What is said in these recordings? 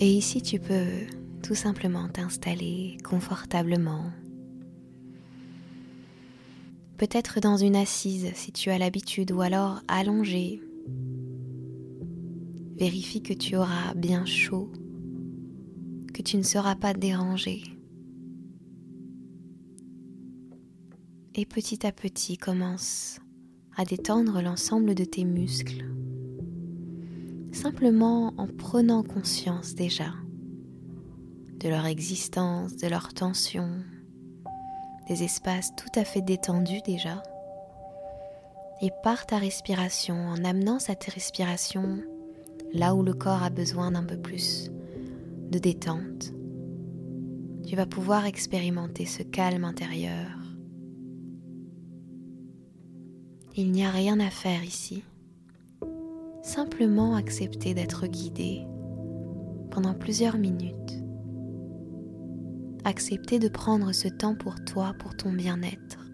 Et ici, tu peux tout simplement t'installer confortablement. Peut-être dans une assise si tu as l'habitude ou alors allongé. Vérifie que tu auras bien chaud, que tu ne seras pas dérangé. Et petit à petit commence à détendre l'ensemble de tes muscles, simplement en prenant conscience déjà de leur existence, de leur tension, des espaces tout à fait détendus déjà. Et par ta respiration, en amenant cette respiration là où le corps a besoin d'un peu plus de détente, tu vas pouvoir expérimenter ce calme intérieur. Il n'y a rien à faire ici. Simplement accepter d'être guidé pendant plusieurs minutes accepter de prendre ce temps pour toi, pour ton bien-être.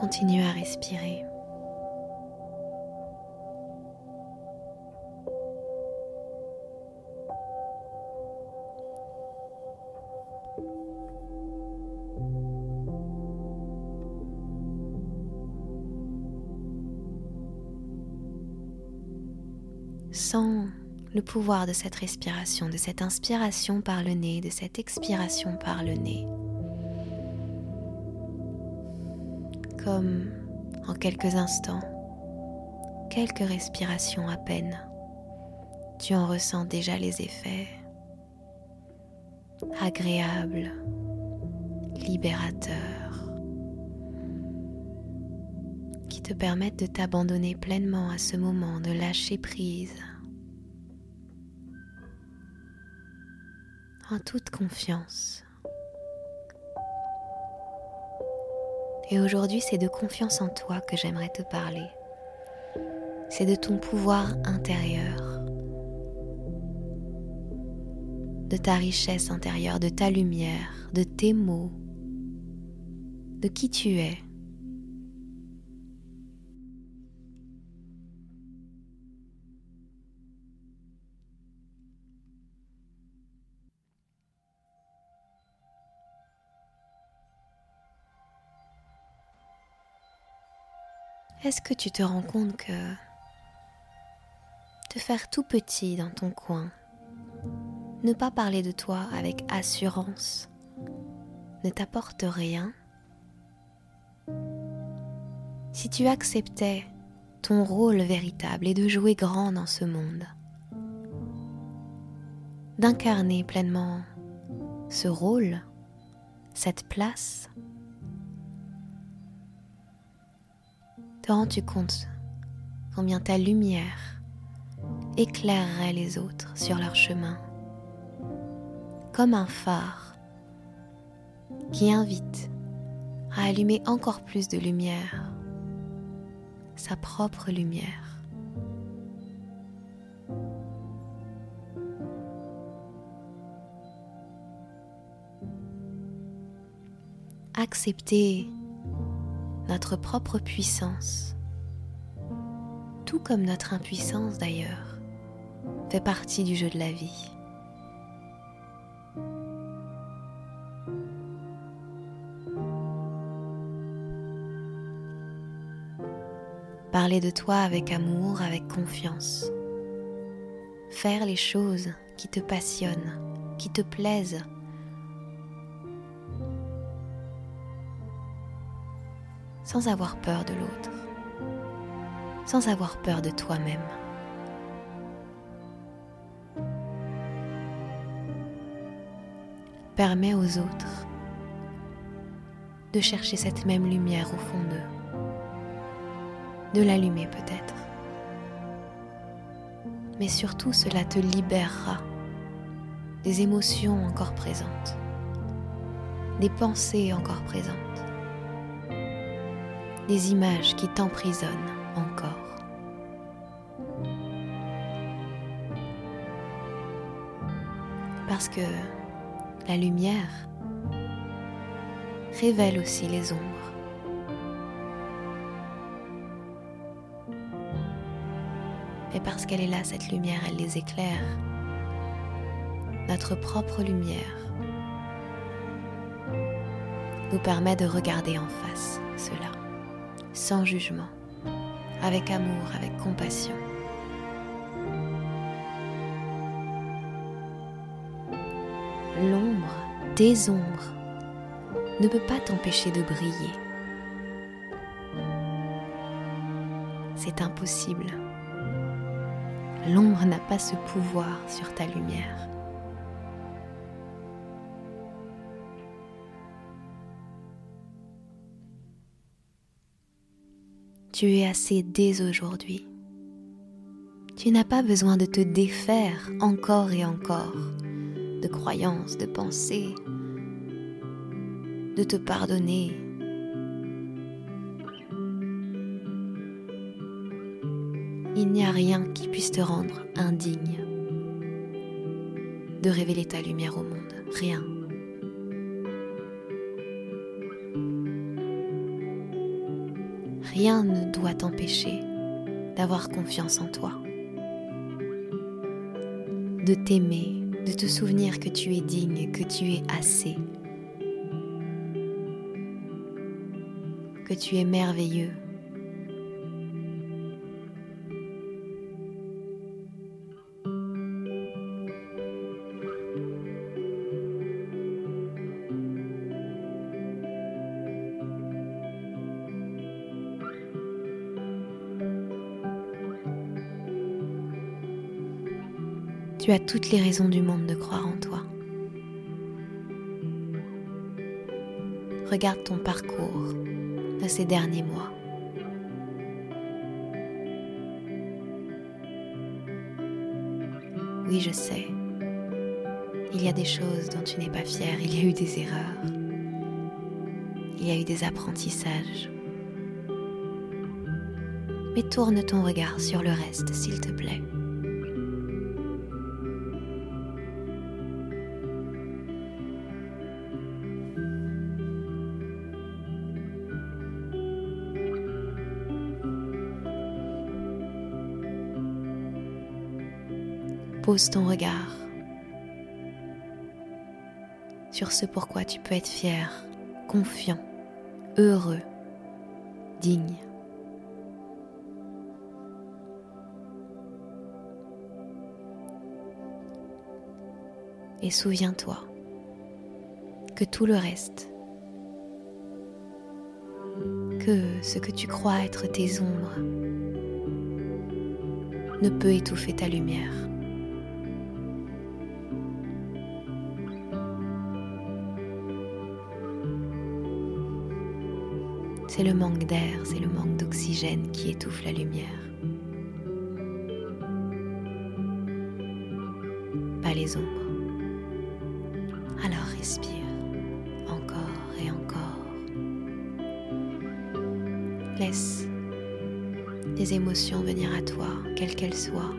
Continue à respirer. Sens le pouvoir de cette respiration, de cette inspiration par le nez, de cette expiration par le nez. Comme en quelques instants, quelques respirations à peine, tu en ressens déjà les effets. Agréables, libérateurs, qui te permettent de t'abandonner pleinement à ce moment, de lâcher prise. En toute confiance. Et aujourd'hui, c'est de confiance en toi que j'aimerais te parler. C'est de ton pouvoir intérieur, de ta richesse intérieure, de ta lumière, de tes mots, de qui tu es. Est-ce que tu te rends compte que te faire tout petit dans ton coin, ne pas parler de toi avec assurance, ne t'apporte rien? Si tu acceptais ton rôle véritable et de jouer grand dans ce monde, d'incarner pleinement ce rôle, cette place, te rends-tu compte combien ta lumière éclairerait les autres sur leur chemin comme un phare qui invite à allumer encore plus de lumière, sa propre lumière. Accepter notre propre puissance, tout comme notre impuissance d'ailleurs, fait partie du jeu de la vie. Parler de toi avec amour, avec confiance. Faire les choses qui te passionnent, qui te plaisent, sans avoir peur de l'autre, sans avoir peur de toi-même. Permets aux autres de chercher cette même lumière au fond d'eux, de l'allumer peut-être. Mais surtout cela te libérera des émotions encore présentes, des pensées encore présentes, des images qui t'emprisonnent encore. Parce que la lumière révèle aussi les ombres. Et parce qu'elle est là, cette lumière, elle les éclaire. Notre propre lumière nous permet de regarder en face cela, sans jugement, avec amour, avec compassion. L'ombre des ombres ne peut pas t'empêcher de briller. C'est impossible. L'ombre n'a pas ce pouvoir sur ta lumière. Tu es assez dès aujourd'hui. Tu n'as pas besoin de te défaire encore et encore de croyances, de pensées, de te pardonner. Il n'y a rien qui puisse te rendre indigne de révéler ta lumière au monde. Rien. Rien ne doit t'empêcher d'avoir confiance en toi, de t'aimer, de te souvenir que tu es digne, que tu es assez, que tu es merveilleux. Tu as toutes les raisons du monde de croire en toi. Regarde ton parcours de ces derniers mois. Oui, je sais. Il y a des choses dont tu n'es pas fier, il y a eu des erreurs, il y a eu des apprentissages. Mais tourne ton regard sur le reste, s'il te plaît. Pose ton regard sur ce pourquoi tu peux être fier, confiant, heureux, digne. Et souviens-toi que tout le reste, que ce que tu crois être tes ombres, ne peut étouffer ta lumière. C'est le manque d'air, c'est le manque d'oxygène qui étouffe la lumière. Pas les ombres. Alors respire encore et encore. Laisse les émotions venir à toi, quelles qu'elles soient.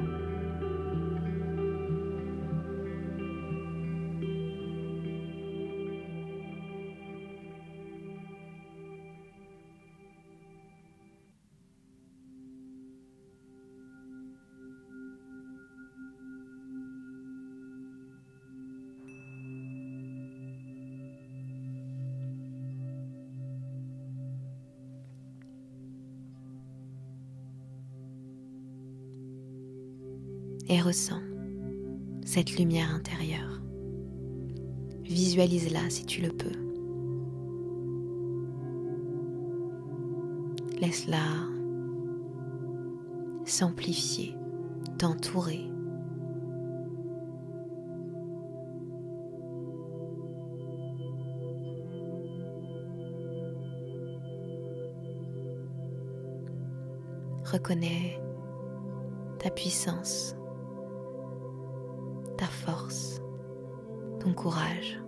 Et ressens cette lumière intérieure. Visualise-la si tu le peux. Laisse-la s'amplifier, t'entourer. Reconnais ta puissance ta force, ton courage.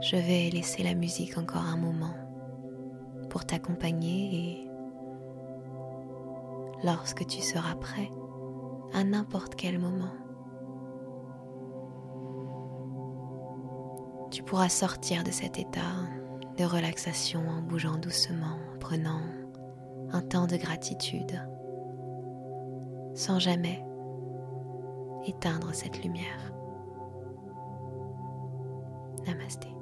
Je vais laisser la musique encore un moment pour t'accompagner et lorsque tu seras prêt, à n'importe quel moment, tu pourras sortir de cet état de relaxation en bougeant doucement, en prenant un temps de gratitude, sans jamais éteindre cette lumière. Namasté.